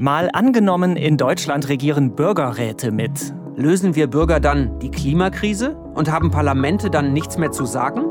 Mal angenommen, in Deutschland regieren Bürgerräte mit. Lösen wir Bürger dann die Klimakrise und haben Parlamente dann nichts mehr zu sagen?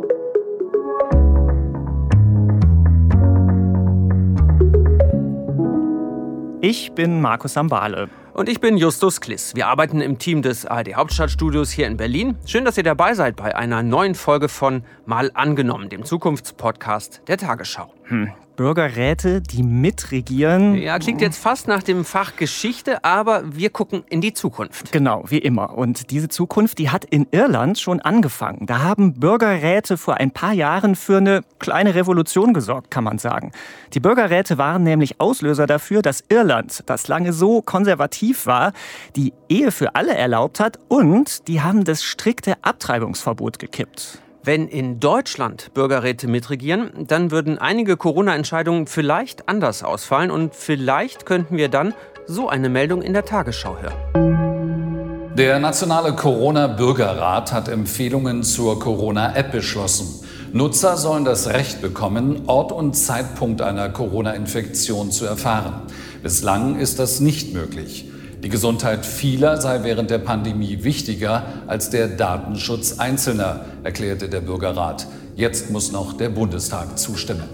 Ich bin Markus Sambale. Und ich bin Justus Kliss. Wir arbeiten im Team des ARD Hauptstadtstudios hier in Berlin. Schön, dass ihr dabei seid bei einer neuen Folge von Mal angenommen, dem Zukunftspodcast der Tagesschau. Hm. Bürgerräte, die mitregieren. Ja, klingt jetzt fast nach dem Fach Geschichte, aber wir gucken in die Zukunft. Genau, wie immer. Und diese Zukunft, die hat in Irland schon angefangen. Da haben Bürgerräte vor ein paar Jahren für eine kleine Revolution gesorgt, kann man sagen. Die Bürgerräte waren nämlich Auslöser dafür, dass Irland, das lange so konservativ war, die Ehe für alle erlaubt hat und die haben das strikte Abtreibungsverbot gekippt. Wenn in Deutschland Bürgerräte mitregieren, dann würden einige Corona-Entscheidungen vielleicht anders ausfallen und vielleicht könnten wir dann so eine Meldung in der Tagesschau hören. Der Nationale Corona-Bürgerrat hat Empfehlungen zur Corona-App beschlossen. Nutzer sollen das Recht bekommen, Ort und Zeitpunkt einer Corona-Infektion zu erfahren. Bislang ist das nicht möglich. Die Gesundheit vieler sei während der Pandemie wichtiger als der Datenschutz Einzelner, erklärte der Bürgerrat. Jetzt muss noch der Bundestag zustimmen.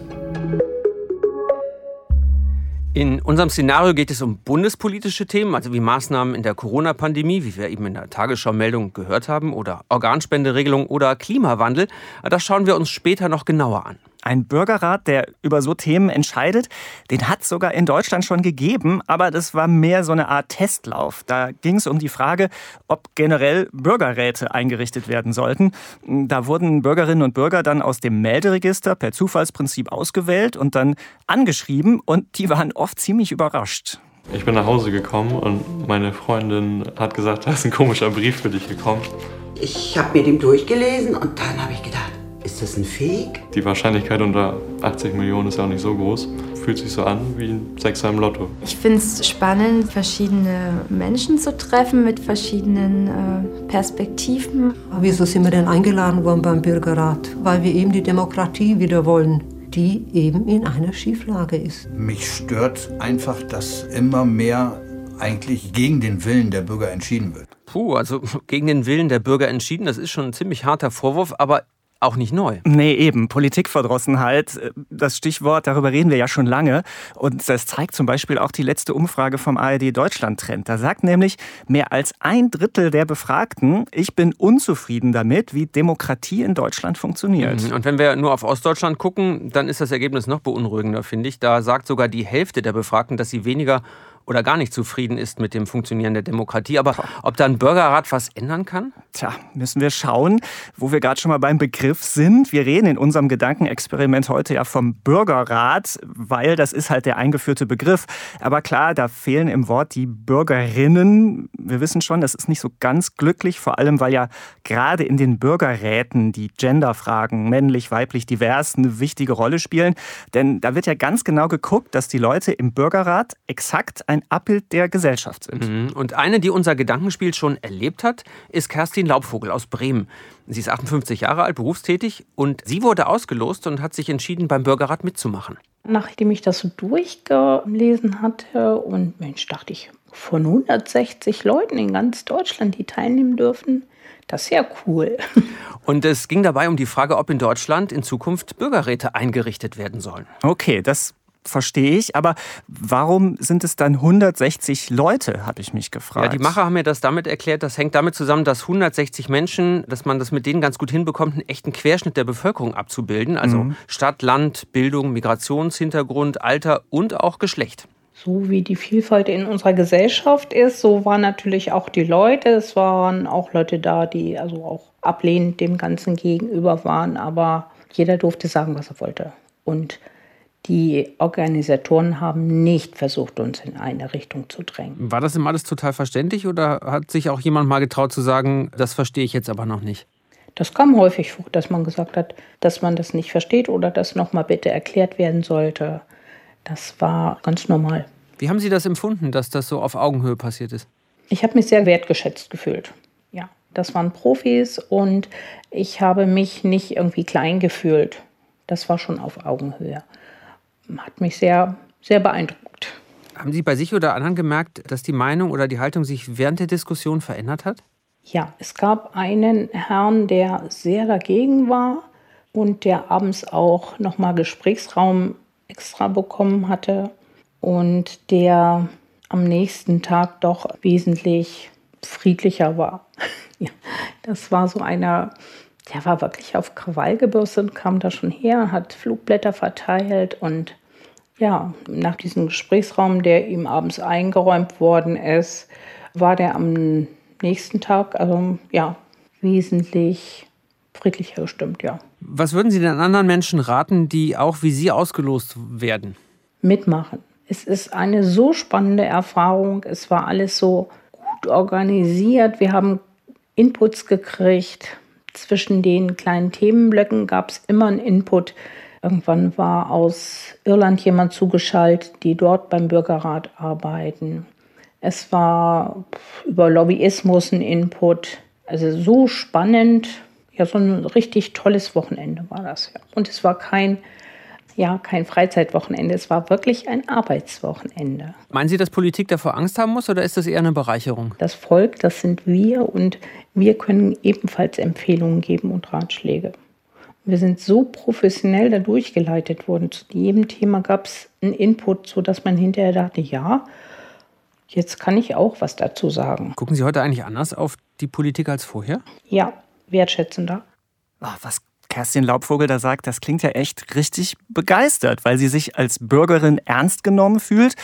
In unserem Szenario geht es um bundespolitische Themen, also wie Maßnahmen in der Corona-Pandemie, wie wir eben in der Tagesschau-Meldung gehört haben, oder Organspenderegelung oder Klimawandel. Das schauen wir uns später noch genauer an. Ein Bürgerrat, der über so Themen entscheidet, den hat es sogar in Deutschland schon gegeben, aber das war mehr so eine Art Testlauf. Da ging es um die Frage, ob generell Bürgerräte eingerichtet werden sollten. Da wurden Bürgerinnen und Bürger dann aus dem Melderegister per Zufallsprinzip ausgewählt und dann angeschrieben und die waren oft ziemlich überrascht. Ich bin nach Hause gekommen und meine Freundin hat gesagt, da ist ein komischer Brief für dich gekommen. Ich habe mir den durchgelesen und dann habe ich gedacht, ist das ein Fake? Die Wahrscheinlichkeit unter 80 Millionen ist ja auch nicht so groß. Fühlt sich so an wie ein Sechser im Lotto. Ich finde es spannend, verschiedene Menschen zu treffen mit verschiedenen äh, Perspektiven. Wieso sind wir denn eingeladen worden beim Bürgerrat? Weil wir eben die Demokratie wieder wollen die eben in einer Schieflage ist. Mich stört einfach, dass immer mehr eigentlich gegen den Willen der Bürger entschieden wird. Puh, also gegen den Willen der Bürger entschieden, das ist schon ein ziemlich harter Vorwurf, aber auch nicht neu. Nee, eben. Politikverdrossenheit, äh, das Stichwort, darüber reden wir ja schon lange. Und das zeigt zum Beispiel auch die letzte Umfrage vom ARD Deutschland-Trend. Da sagt nämlich mehr als ein Drittel der Befragten, ich bin unzufrieden damit, wie Demokratie in Deutschland funktioniert. Mhm. Und wenn wir nur auf Ostdeutschland gucken, dann ist das Ergebnis noch beunruhigender, finde ich. Da sagt sogar die Hälfte der Befragten, dass sie weniger oder gar nicht zufrieden ist mit dem Funktionieren der Demokratie. Aber ob da ein Bürgerrat was ändern kann? Tja, müssen wir schauen, wo wir gerade schon mal beim Begriff sind. Wir reden in unserem Gedankenexperiment heute ja vom Bürgerrat, weil das ist halt der eingeführte Begriff. Aber klar, da fehlen im Wort die Bürgerinnen. Wir wissen schon, das ist nicht so ganz glücklich, vor allem weil ja gerade in den Bürgerräten die Genderfragen, männlich, weiblich, divers, eine wichtige Rolle spielen. Denn da wird ja ganz genau geguckt, dass die Leute im Bürgerrat exakt ein Abbild der Gesellschaft sind. Mhm. Und eine, die unser Gedankenspiel schon erlebt hat, ist Kerstin Laubvogel aus Bremen. Sie ist 58 Jahre alt, berufstätig und sie wurde ausgelost und hat sich entschieden, beim Bürgerrat mitzumachen. Nachdem ich das so durchgelesen hatte und Mensch, dachte ich, von 160 Leuten in ganz Deutschland, die teilnehmen dürfen, das ist ja cool. Und es ging dabei um die Frage, ob in Deutschland in Zukunft Bürgerräte eingerichtet werden sollen. Okay, das verstehe ich, aber warum sind es dann 160 Leute, habe ich mich gefragt. Ja, die Macher haben mir das damit erklärt, das hängt damit zusammen, dass 160 Menschen, dass man das mit denen ganz gut hinbekommt, einen echten Querschnitt der Bevölkerung abzubilden, also mhm. Stadt, Land, Bildung, Migrationshintergrund, Alter und auch Geschlecht. So wie die Vielfalt in unserer Gesellschaft ist, so waren natürlich auch die Leute. Es waren auch Leute da, die also auch ablehnend dem Ganzen gegenüber waren, aber jeder durfte sagen, was er wollte. Und die Organisatoren haben nicht versucht, uns in eine Richtung zu drängen. War das immer alles total verständlich oder hat sich auch jemand mal getraut zu sagen, das verstehe ich jetzt aber noch nicht? Das kam häufig vor, dass man gesagt hat, dass man das nicht versteht oder dass nochmal bitte erklärt werden sollte. Das war ganz normal. Wie haben Sie das empfunden, dass das so auf Augenhöhe passiert ist? Ich habe mich sehr wertgeschätzt gefühlt. Ja, das waren Profis und ich habe mich nicht irgendwie klein gefühlt. Das war schon auf Augenhöhe hat mich sehr, sehr beeindruckt. Haben Sie bei sich oder anderen gemerkt, dass die Meinung oder die Haltung sich während der Diskussion verändert hat? Ja, es gab einen Herrn, der sehr dagegen war und der abends auch nochmal Gesprächsraum extra bekommen hatte und der am nächsten Tag doch wesentlich friedlicher war. ja, das war so einer, der war wirklich auf Krawall gebürstet, kam da schon her, hat Flugblätter verteilt und ja, nach diesem Gesprächsraum, der ihm abends eingeräumt worden ist, war der am nächsten Tag, also ja, wesentlich friedlicher gestimmt, ja. Was würden Sie den anderen Menschen raten, die auch wie Sie ausgelost werden? Mitmachen. Es ist eine so spannende Erfahrung. Es war alles so gut organisiert. Wir haben Inputs gekriegt. Zwischen den kleinen Themenblöcken gab es immer einen Input. Irgendwann war aus Irland jemand zugeschaltet, die dort beim Bürgerrat arbeiten. Es war über Lobbyismus ein Input. Also so spannend. Ja, so ein richtig tolles Wochenende war das. Ja. Und es war kein, ja, kein Freizeitwochenende, es war wirklich ein Arbeitswochenende. Meinen Sie, dass Politik davor Angst haben muss oder ist das eher eine Bereicherung? Das Volk, das sind wir und wir können ebenfalls Empfehlungen geben und Ratschläge. Wir sind so professionell da durchgeleitet worden. Zu jedem Thema gab es einen Input, sodass man hinterher dachte, ja, Jetzt kann ich auch was dazu sagen. Gucken Sie heute eigentlich anders auf die Politik als vorher? Ja, wertschätzender. Ach, was Kerstin Laubvogel da sagt, das klingt ja echt richtig begeistert, weil sie sich als Bürgerin ernst genommen fühlt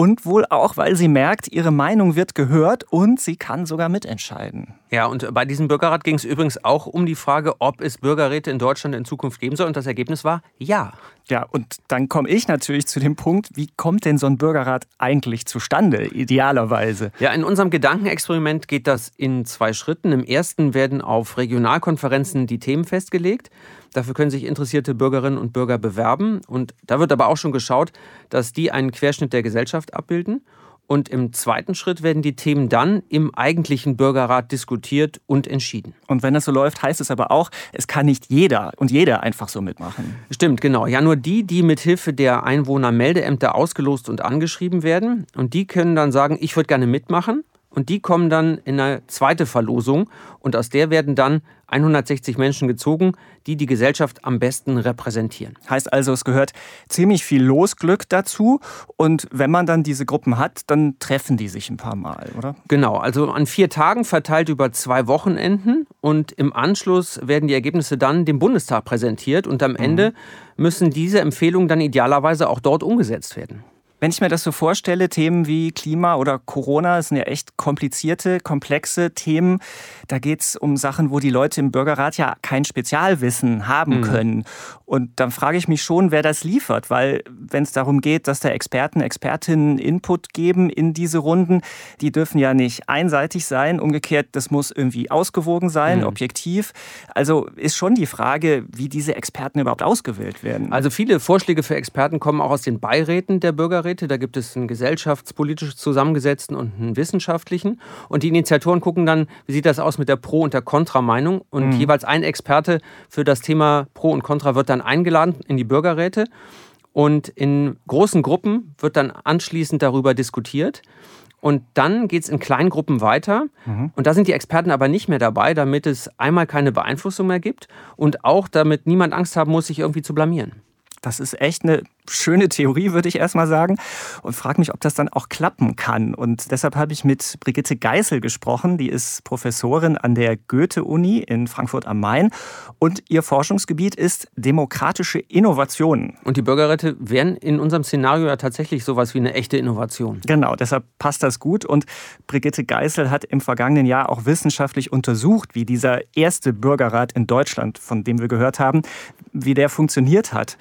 und wohl auch, weil sie merkt, ihre Meinung wird gehört und sie kann sogar mitentscheiden. Ja, und bei diesem Bürgerrat ging es übrigens auch um die Frage, ob es Bürgerräte in Deutschland in Zukunft geben soll. Und das Ergebnis war ja. Ja, und dann komme ich natürlich zu dem Punkt, wie kommt denn so ein Bürgerrat eigentlich zustande, idealerweise? Ja, in unserem Gedankenexperiment geht das in zwei Schritten. Im ersten werden auf Regionalkonferenzen die Themen festgelegt. Dafür können sich interessierte Bürgerinnen und Bürger bewerben. Und da wird aber auch schon geschaut, dass die einen Querschnitt der Gesellschaft abbilden. Und im zweiten Schritt werden die Themen dann im eigentlichen Bürgerrat diskutiert und entschieden. Und wenn das so läuft, heißt es aber auch, es kann nicht jeder und jeder einfach so mitmachen. Stimmt, genau. Ja, nur die, die mit Hilfe der Einwohnermeldeämter ausgelost und angeschrieben werden. Und die können dann sagen, ich würde gerne mitmachen. Und die kommen dann in eine zweite Verlosung und aus der werden dann 160 Menschen gezogen, die die Gesellschaft am besten repräsentieren. Heißt also, es gehört ziemlich viel Losglück dazu und wenn man dann diese Gruppen hat, dann treffen die sich ein paar Mal, oder? Genau, also an vier Tagen verteilt über zwei Wochenenden und im Anschluss werden die Ergebnisse dann dem Bundestag präsentiert und am mhm. Ende müssen diese Empfehlungen dann idealerweise auch dort umgesetzt werden. Wenn ich mir das so vorstelle, Themen wie Klima oder Corona, das sind ja echt komplizierte, komplexe Themen. Da geht es um Sachen, wo die Leute im Bürgerrat ja kein Spezialwissen haben mhm. können. Und dann frage ich mich schon, wer das liefert, weil wenn es darum geht, dass da Experten, Expertinnen Input geben in diese Runden, die dürfen ja nicht einseitig sein. Umgekehrt, das muss irgendwie ausgewogen sein, mhm. objektiv. Also ist schon die Frage, wie diese Experten überhaupt ausgewählt werden. Also viele Vorschläge für Experten kommen auch aus den Beiräten der Bürgerräte. Beiräte. Da gibt es einen gesellschaftspolitisch zusammengesetzten und einen wissenschaftlichen. Und die Initiatoren gucken dann, wie sieht das aus mit der Pro- und der Kontra-Meinung. Und mhm. jeweils ein Experte für das Thema Pro und Contra wird dann eingeladen in die Bürgerräte. Und in großen Gruppen wird dann anschließend darüber diskutiert. Und dann geht es in kleinen Gruppen weiter. Mhm. Und da sind die Experten aber nicht mehr dabei, damit es einmal keine Beeinflussung mehr gibt und auch damit niemand Angst haben muss, sich irgendwie zu blamieren. Das ist echt eine schöne Theorie, würde ich erstmal sagen. Und frage mich, ob das dann auch klappen kann. Und deshalb habe ich mit Brigitte Geißel gesprochen. Die ist Professorin an der Goethe-Uni in Frankfurt am Main. Und ihr Forschungsgebiet ist demokratische Innovationen. Und die Bürgerräte wären in unserem Szenario ja tatsächlich sowas wie eine echte Innovation. Genau, deshalb passt das gut. Und Brigitte Geißel hat im vergangenen Jahr auch wissenschaftlich untersucht, wie dieser erste Bürgerrat in Deutschland, von dem wir gehört haben, wie der funktioniert hat.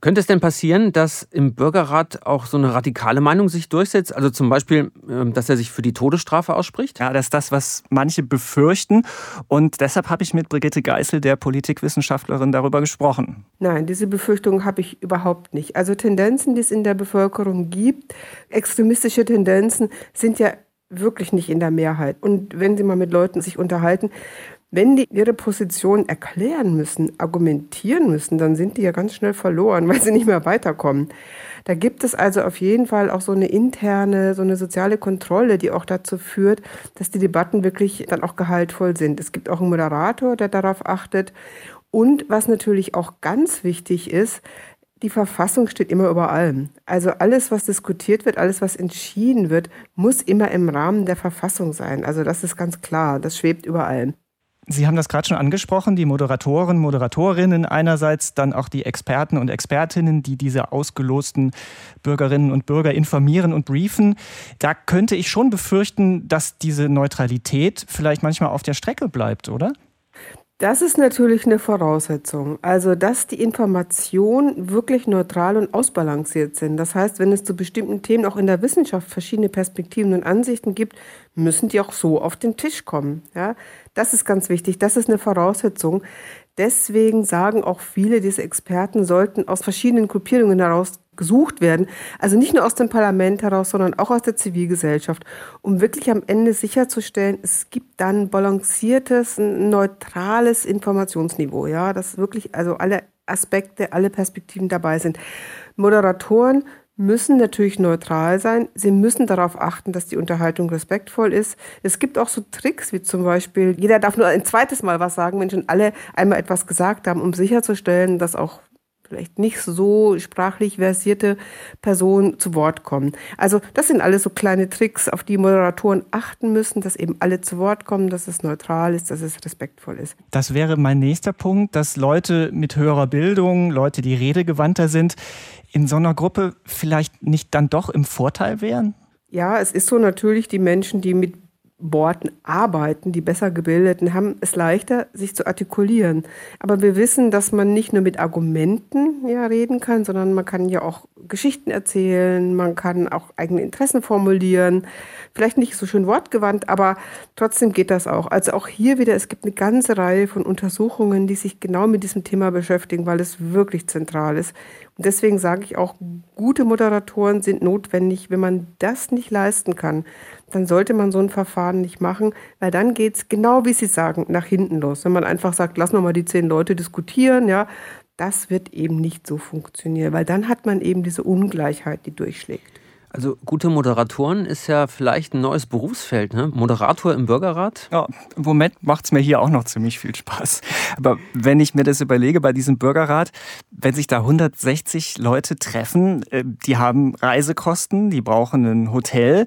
Könnte es denn passieren, dass im Bürgerrat auch so eine radikale Meinung sich durchsetzt? Also zum Beispiel, ähm, dass er sich für die Todesstrafe ausspricht? Ja, das ist das, was manche befürchten. Und deshalb habe ich mit Brigitte Geißel, der Politikwissenschaftlerin, darüber gesprochen. Nein, diese Befürchtung habe ich überhaupt nicht. Also Tendenzen, die es in der Bevölkerung gibt, extremistische Tendenzen, sind ja wirklich nicht in der Mehrheit. Und wenn Sie mal mit Leuten sich unterhalten, Wenn die ihre Position erklären müssen, argumentieren müssen, dann sind die ja ganz schnell verloren, weil sie nicht mehr weiterkommen. Da gibt es also auf jeden Fall auch so eine interne, so eine soziale Kontrolle, die auch dazu führt, dass die Debatten wirklich dann auch gehaltvoll sind. Es gibt auch einen Moderator, der darauf achtet. Und was natürlich auch ganz wichtig ist, die Verfassung steht immer über allem. Also alles, was diskutiert wird, alles, was entschieden wird, muss immer im Rahmen der Verfassung sein. Also das ist ganz klar, das schwebt über allem. Sie haben das gerade schon angesprochen, die Moderatoren, Moderatorinnen einerseits, dann auch die Experten und Expertinnen, die diese ausgelosten Bürgerinnen und Bürger informieren und briefen. Da könnte ich schon befürchten, dass diese Neutralität vielleicht manchmal auf der Strecke bleibt, oder? Das ist natürlich eine Voraussetzung. Also, dass die Informationen wirklich neutral und ausbalanciert sind. Das heißt, wenn es zu bestimmten Themen auch in der Wissenschaft verschiedene Perspektiven und Ansichten gibt, müssen die auch so auf den Tisch kommen. Ja, das ist ganz wichtig. Das ist eine Voraussetzung. Deswegen sagen auch viele, diese Experten sollten aus verschiedenen Gruppierungen heraus gesucht werden. Also nicht nur aus dem Parlament heraus, sondern auch aus der Zivilgesellschaft, um wirklich am Ende sicherzustellen, es gibt dann balanciertes, neutrales Informationsniveau, ja, dass wirklich also alle Aspekte, alle Perspektiven dabei sind. Moderatoren müssen natürlich neutral sein. Sie müssen darauf achten, dass die Unterhaltung respektvoll ist. Es gibt auch so Tricks, wie zum Beispiel, jeder darf nur ein zweites Mal was sagen, wenn schon alle einmal etwas gesagt haben, um sicherzustellen, dass auch vielleicht nicht so sprachlich versierte Personen zu Wort kommen. Also das sind alles so kleine Tricks, auf die Moderatoren achten müssen, dass eben alle zu Wort kommen, dass es neutral ist, dass es respektvoll ist. Das wäre mein nächster Punkt, dass Leute mit höherer Bildung, Leute, die redegewandter sind, in so einer Gruppe vielleicht nicht dann doch im Vorteil wären? Ja, es ist so natürlich, die Menschen, die mit Worten arbeiten, die besser gebildeten, haben es leichter, sich zu artikulieren. Aber wir wissen, dass man nicht nur mit Argumenten ja, reden kann, sondern man kann ja auch Geschichten erzählen, man kann auch eigene Interessen formulieren. Vielleicht nicht so schön wortgewandt, aber trotzdem geht das auch. Also auch hier wieder, es gibt eine ganze Reihe von Untersuchungen, die sich genau mit diesem Thema beschäftigen, weil es wirklich zentral ist. Und deswegen sage ich auch, gute Moderatoren sind notwendig. Wenn man das nicht leisten kann, dann sollte man so ein Verfahren nicht machen, weil dann geht es genau, wie Sie sagen, nach hinten los. Wenn man einfach sagt, lass noch mal die zehn Leute diskutieren, ja, das wird eben nicht so funktionieren, weil dann hat man eben diese Ungleichheit, die durchschlägt. Also gute Moderatoren ist ja vielleicht ein neues Berufsfeld, ne? Moderator im Bürgerrat? Ja, im Moment macht es mir hier auch noch ziemlich viel Spaß. Aber wenn ich mir das überlege bei diesem Bürgerrat, wenn sich da 160 Leute treffen, äh, die haben Reisekosten, die brauchen ein Hotel,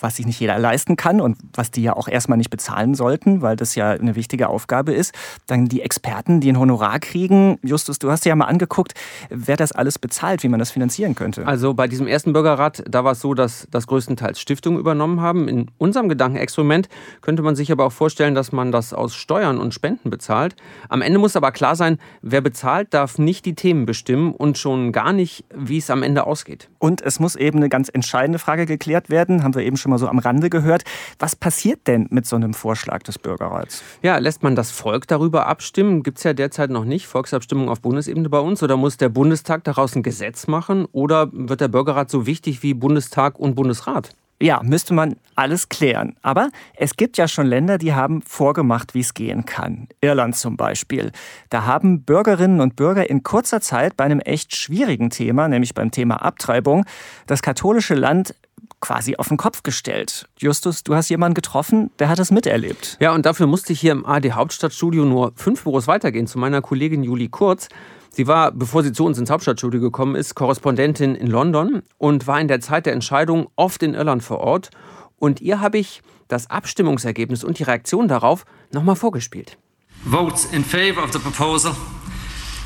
was sich nicht jeder leisten kann und was die ja auch erstmal nicht bezahlen sollten, weil das ja eine wichtige Aufgabe ist. Dann die Experten, die ein Honorar kriegen. Justus, du hast dir ja mal angeguckt, wer das alles bezahlt, wie man das finanzieren könnte. Also bei diesem ersten Bürgerrat da war es so, dass das größtenteils Stiftungen übernommen haben. In unserem Gedankenexperiment könnte man sich aber auch vorstellen, dass man das aus Steuern und Spenden bezahlt. Am Ende muss aber klar sein, wer bezahlt, darf nicht die Themen bestimmen und schon gar nicht, wie es am Ende ausgeht. Und es muss eben eine ganz entscheidende Frage geklärt werden, haben wir eben schon mal so am Rande gehört. Was passiert denn mit so einem Vorschlag des Bürgerrats? Ja, lässt man das Volk darüber abstimmen? Gibt es ja derzeit noch nicht. Volksabstimmung auf Bundesebene bei uns. Oder muss der Bundestag daraus ein Gesetz machen? Oder wird der Bürgerrat so wichtig wie Bundestag und Bundesrat? Ja, müsste man alles klären. Aber es gibt ja schon Länder, die haben vorgemacht, wie es gehen kann. Irland zum Beispiel. Da haben Bürgerinnen und Bürger in kurzer Zeit bei einem echt schwierigen Thema, nämlich beim Thema Abtreibung, das katholische Land quasi auf den Kopf gestellt. Justus, du hast jemanden getroffen, der hat das miterlebt. Ja, und dafür musste ich hier im AD Hauptstadtstudio nur fünf Büros weitergehen zu meiner Kollegin Julie Kurz. Sie war, bevor sie zu uns ins Hauptstadtstudio gekommen ist, Korrespondentin in London und war in der Zeit der Entscheidung oft in Irland vor Ort. Und ihr habe ich das Abstimmungsergebnis und die Reaktion darauf nochmal vorgespielt. Votes in favor of the proposal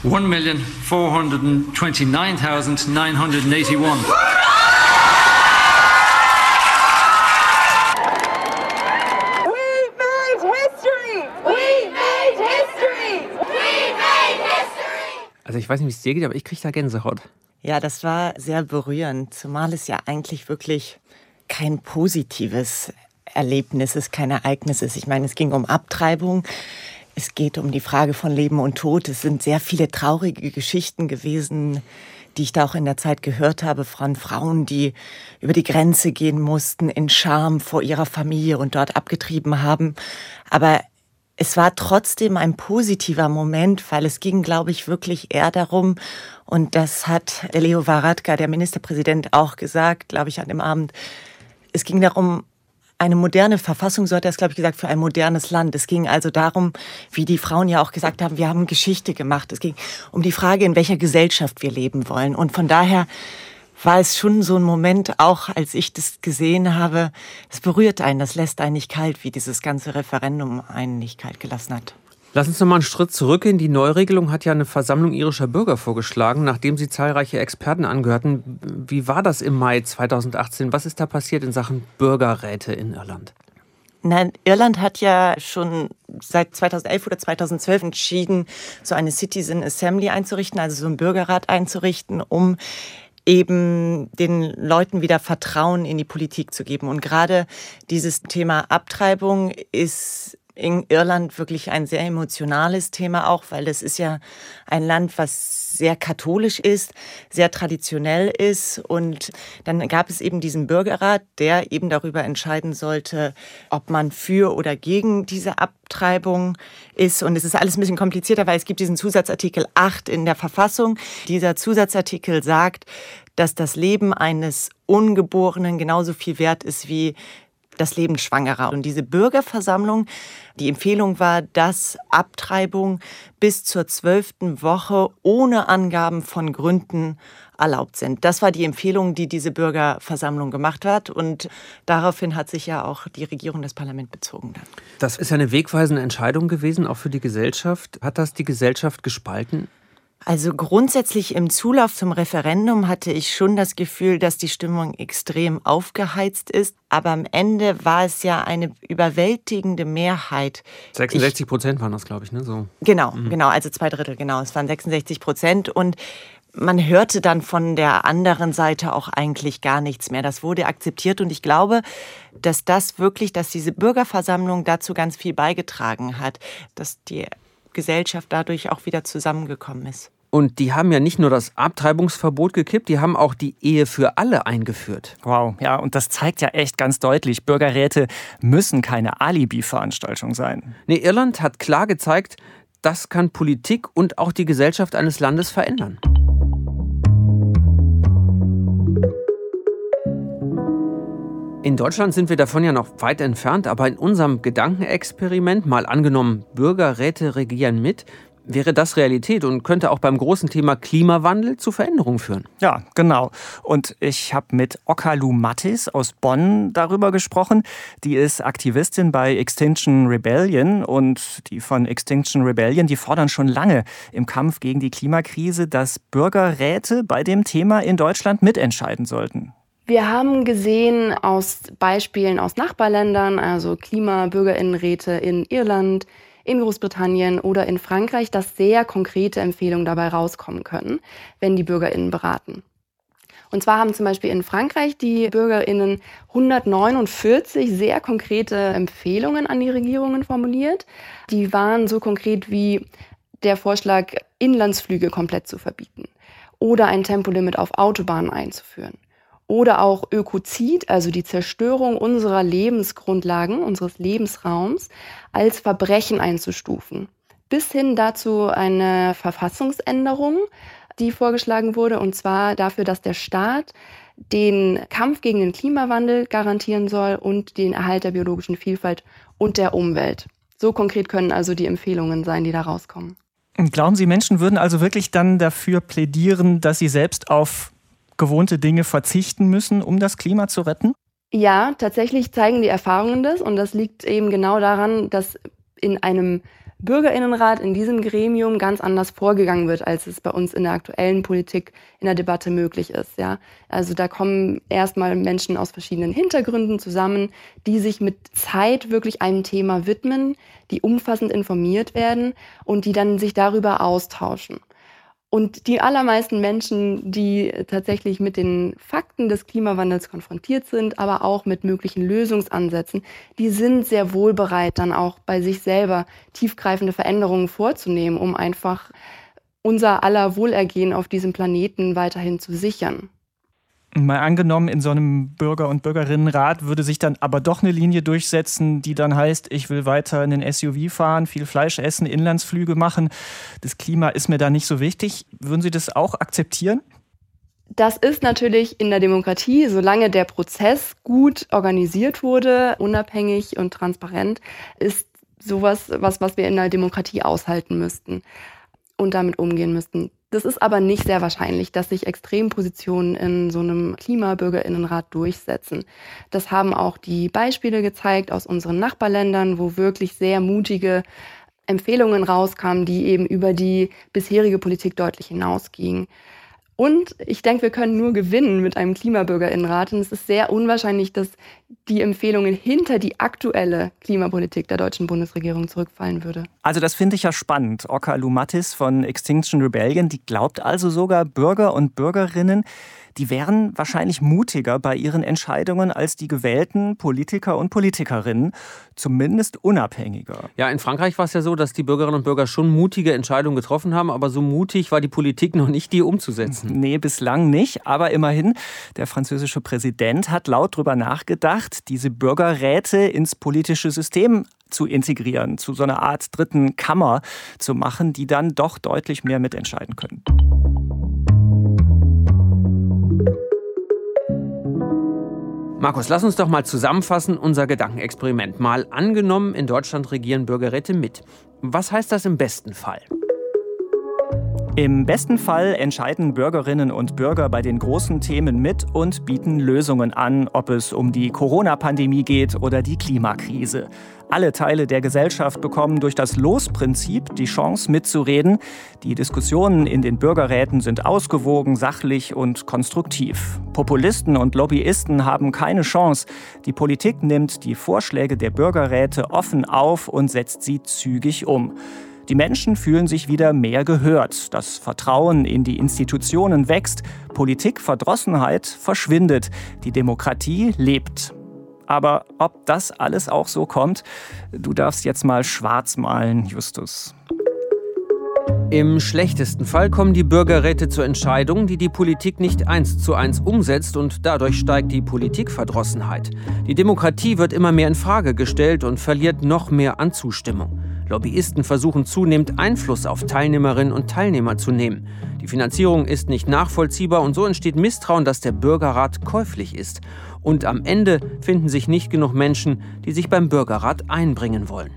1,429,981. Also ich weiß nicht, wie es dir geht, aber ich kriege da Gänsehaut. Ja, das war sehr berührend, zumal es ja eigentlich wirklich kein positives Erlebnis ist, kein Ereignis ist. Ich meine, es ging um Abtreibung. Es geht um die Frage von Leben und Tod. Es sind sehr viele traurige Geschichten gewesen, die ich da auch in der Zeit gehört habe von Frauen, die über die Grenze gehen mussten in Scham vor ihrer Familie und dort abgetrieben haben. Aber es war trotzdem ein positiver Moment, weil es ging, glaube ich, wirklich eher darum, und das hat Leo Varadkar, der Ministerpräsident, auch gesagt, glaube ich, an dem Abend, es ging darum, eine moderne Verfassung, so hat er es, glaube ich, gesagt, für ein modernes Land. Es ging also darum, wie die Frauen ja auch gesagt haben, wir haben Geschichte gemacht. Es ging um die Frage, in welcher Gesellschaft wir leben wollen. Und von daher war es schon so ein Moment, auch als ich das gesehen habe, es berührt einen, das lässt einen nicht kalt, wie dieses ganze Referendum einen nicht kalt gelassen hat. Lass uns noch mal einen Schritt zurückgehen. Die Neuregelung hat ja eine Versammlung irischer Bürger vorgeschlagen, nachdem sie zahlreiche Experten angehörten. Wie war das im Mai 2018? Was ist da passiert in Sachen Bürgerräte in Irland? Nein, Irland hat ja schon seit 2011 oder 2012 entschieden, so eine Citizen Assembly einzurichten, also so einen Bürgerrat einzurichten, um eben den Leuten wieder Vertrauen in die Politik zu geben. Und gerade dieses Thema Abtreibung ist in Irland wirklich ein sehr emotionales Thema auch, weil das ist ja ein Land, was sehr katholisch ist, sehr traditionell ist. Und dann gab es eben diesen Bürgerrat, der eben darüber entscheiden sollte, ob man für oder gegen diese Abtreibung ist. Und es ist alles ein bisschen komplizierter, weil es gibt diesen Zusatzartikel 8 in der Verfassung. Dieser Zusatzartikel sagt, dass das Leben eines Ungeborenen genauso viel wert ist wie das Leben Schwangerer. Und diese Bürgerversammlung, die Empfehlung war, dass Abtreibung bis zur zwölften Woche ohne Angaben von Gründen erlaubt sind. Das war die Empfehlung, die diese Bürgerversammlung gemacht hat. Und daraufhin hat sich ja auch die Regierung, das Parlament bezogen. Dann. Das ist eine wegweisende Entscheidung gewesen, auch für die Gesellschaft. Hat das die Gesellschaft gespalten? Also grundsätzlich im Zulauf zum Referendum hatte ich schon das Gefühl, dass die Stimmung extrem aufgeheizt ist. Aber am Ende war es ja eine überwältigende Mehrheit. 66 Prozent waren das, glaube ich, ne? So. Genau, mhm. genau, also zwei Drittel, genau. Es waren 66 Prozent und man hörte dann von der anderen Seite auch eigentlich gar nichts mehr. Das wurde akzeptiert und ich glaube, dass das wirklich, dass diese Bürgerversammlung dazu ganz viel beigetragen hat, dass die Gesellschaft dadurch auch wieder zusammengekommen ist. Und die haben ja nicht nur das Abtreibungsverbot gekippt, die haben auch die Ehe für alle eingeführt. Wow, ja, und das zeigt ja echt ganz deutlich, Bürgerräte müssen keine Alibi-Veranstaltung sein. Nee, Irland hat klar gezeigt, das kann Politik und auch die Gesellschaft eines Landes verändern. In Deutschland sind wir davon ja noch weit entfernt, aber in unserem Gedankenexperiment, mal angenommen, Bürgerräte regieren mit, wäre das Realität und könnte auch beim großen Thema Klimawandel zu Veränderungen führen. Ja, genau. Und ich habe mit Okalu Mattis aus Bonn darüber gesprochen. Die ist Aktivistin bei Extinction Rebellion und die von Extinction Rebellion, die fordern schon lange im Kampf gegen die Klimakrise, dass Bürgerräte bei dem Thema in Deutschland mitentscheiden sollten. Wir haben gesehen aus Beispielen aus Nachbarländern, also Klimabürgerinnenräte in Irland, in Großbritannien oder in Frankreich, dass sehr konkrete Empfehlungen dabei rauskommen können, wenn die Bürgerinnen beraten. Und zwar haben zum Beispiel in Frankreich die Bürgerinnen 149 sehr konkrete Empfehlungen an die Regierungen formuliert. Die waren so konkret wie der Vorschlag, Inlandsflüge komplett zu verbieten oder ein Tempolimit auf Autobahnen einzuführen oder auch Ökozid, also die Zerstörung unserer Lebensgrundlagen, unseres Lebensraums, als Verbrechen einzustufen. Bis hin dazu eine Verfassungsänderung, die vorgeschlagen wurde, und zwar dafür, dass der Staat den Kampf gegen den Klimawandel garantieren soll und den Erhalt der biologischen Vielfalt und der Umwelt. So konkret können also die Empfehlungen sein, die da rauskommen. Glauben Sie, Menschen würden also wirklich dann dafür plädieren, dass sie selbst auf gewohnte Dinge verzichten müssen, um das Klima zu retten? Ja, tatsächlich zeigen die Erfahrungen das und das liegt eben genau daran, dass in einem Bürgerinnenrat in diesem Gremium ganz anders vorgegangen wird, als es bei uns in der aktuellen Politik in der Debatte möglich ist. Ja, also da kommen erstmal Menschen aus verschiedenen Hintergründen zusammen, die sich mit Zeit wirklich einem Thema widmen, die umfassend informiert werden und die dann sich darüber austauschen. Und die allermeisten Menschen, die tatsächlich mit den Fakten des Klimawandels konfrontiert sind, aber auch mit möglichen Lösungsansätzen, die sind sehr wohl bereit, dann auch bei sich selber tiefgreifende Veränderungen vorzunehmen, um einfach unser aller Wohlergehen auf diesem Planeten weiterhin zu sichern. Mal angenommen, in so einem Bürger- und Bürgerinnenrat würde sich dann aber doch eine Linie durchsetzen, die dann heißt, ich will weiter in den SUV fahren, viel Fleisch essen, Inlandsflüge machen. Das Klima ist mir da nicht so wichtig. Würden Sie das auch akzeptieren? Das ist natürlich in der Demokratie, solange der Prozess gut organisiert wurde, unabhängig und transparent, ist sowas, was, was wir in der Demokratie aushalten müssten und damit umgehen müssten. Das ist aber nicht sehr wahrscheinlich, dass sich Extrempositionen in so einem Klimabürgerinnenrat durchsetzen. Das haben auch die Beispiele gezeigt aus unseren Nachbarländern, wo wirklich sehr mutige Empfehlungen rauskamen, die eben über die bisherige Politik deutlich hinausgingen. Und ich denke, wir können nur gewinnen mit einem Klimabürgerinnenrat. Und es ist sehr unwahrscheinlich, dass die Empfehlungen hinter die aktuelle Klimapolitik der deutschen Bundesregierung zurückfallen würde. Also das finde ich ja spannend. Oka Lumatis von Extinction Rebellion, die glaubt also sogar Bürger und Bürgerinnen, die wären wahrscheinlich mutiger bei ihren Entscheidungen als die gewählten Politiker und Politikerinnen, zumindest unabhängiger. Ja, in Frankreich war es ja so, dass die Bürgerinnen und Bürger schon mutige Entscheidungen getroffen haben, aber so mutig war die Politik noch nicht, die umzusetzen. Nee, bislang nicht, aber immerhin, der französische Präsident hat laut darüber nachgedacht, diese Bürgerräte ins politische System zu integrieren, zu so einer Art dritten Kammer zu machen, die dann doch deutlich mehr mitentscheiden können. Markus, lass uns doch mal zusammenfassen unser Gedankenexperiment. Mal angenommen, in Deutschland regieren Bürgerräte mit. Was heißt das im besten Fall? Im besten Fall entscheiden Bürgerinnen und Bürger bei den großen Themen mit und bieten Lösungen an, ob es um die Corona-Pandemie geht oder die Klimakrise. Alle Teile der Gesellschaft bekommen durch das Losprinzip die Chance mitzureden. Die Diskussionen in den Bürgerräten sind ausgewogen, sachlich und konstruktiv. Populisten und Lobbyisten haben keine Chance. Die Politik nimmt die Vorschläge der Bürgerräte offen auf und setzt sie zügig um. Die Menschen fühlen sich wieder mehr gehört. Das Vertrauen in die Institutionen wächst. Politikverdrossenheit verschwindet. Die Demokratie lebt. Aber ob das alles auch so kommt, du darfst jetzt mal schwarz malen, Justus. Im schlechtesten Fall kommen die Bürgerräte zur Entscheidung, die die Politik nicht eins zu eins umsetzt und dadurch steigt die Politikverdrossenheit. Die Demokratie wird immer mehr in Frage gestellt und verliert noch mehr an Zustimmung. Lobbyisten versuchen zunehmend Einfluss auf Teilnehmerinnen und Teilnehmer zu nehmen. Die Finanzierung ist nicht nachvollziehbar und so entsteht Misstrauen, dass der Bürgerrat käuflich ist. Und am Ende finden sich nicht genug Menschen, die sich beim Bürgerrat einbringen wollen.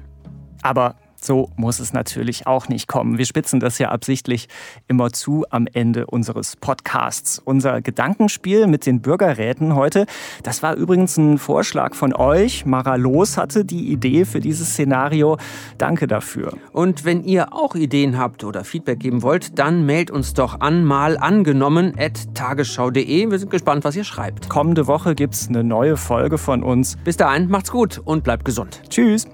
Aber so muss es natürlich auch nicht kommen. Wir spitzen das ja absichtlich immer zu am Ende unseres Podcasts. Unser Gedankenspiel mit den Bürgerräten heute, das war übrigens ein Vorschlag von euch. Mara Los hatte die Idee für dieses Szenario. Danke dafür. Und wenn ihr auch Ideen habt oder Feedback geben wollt, dann mailt uns doch an mal angenommen tagesschau.de. Wir sind gespannt, was ihr schreibt. Kommende Woche gibt es eine neue Folge von uns. Bis dahin, macht's gut und bleibt gesund. Tschüss.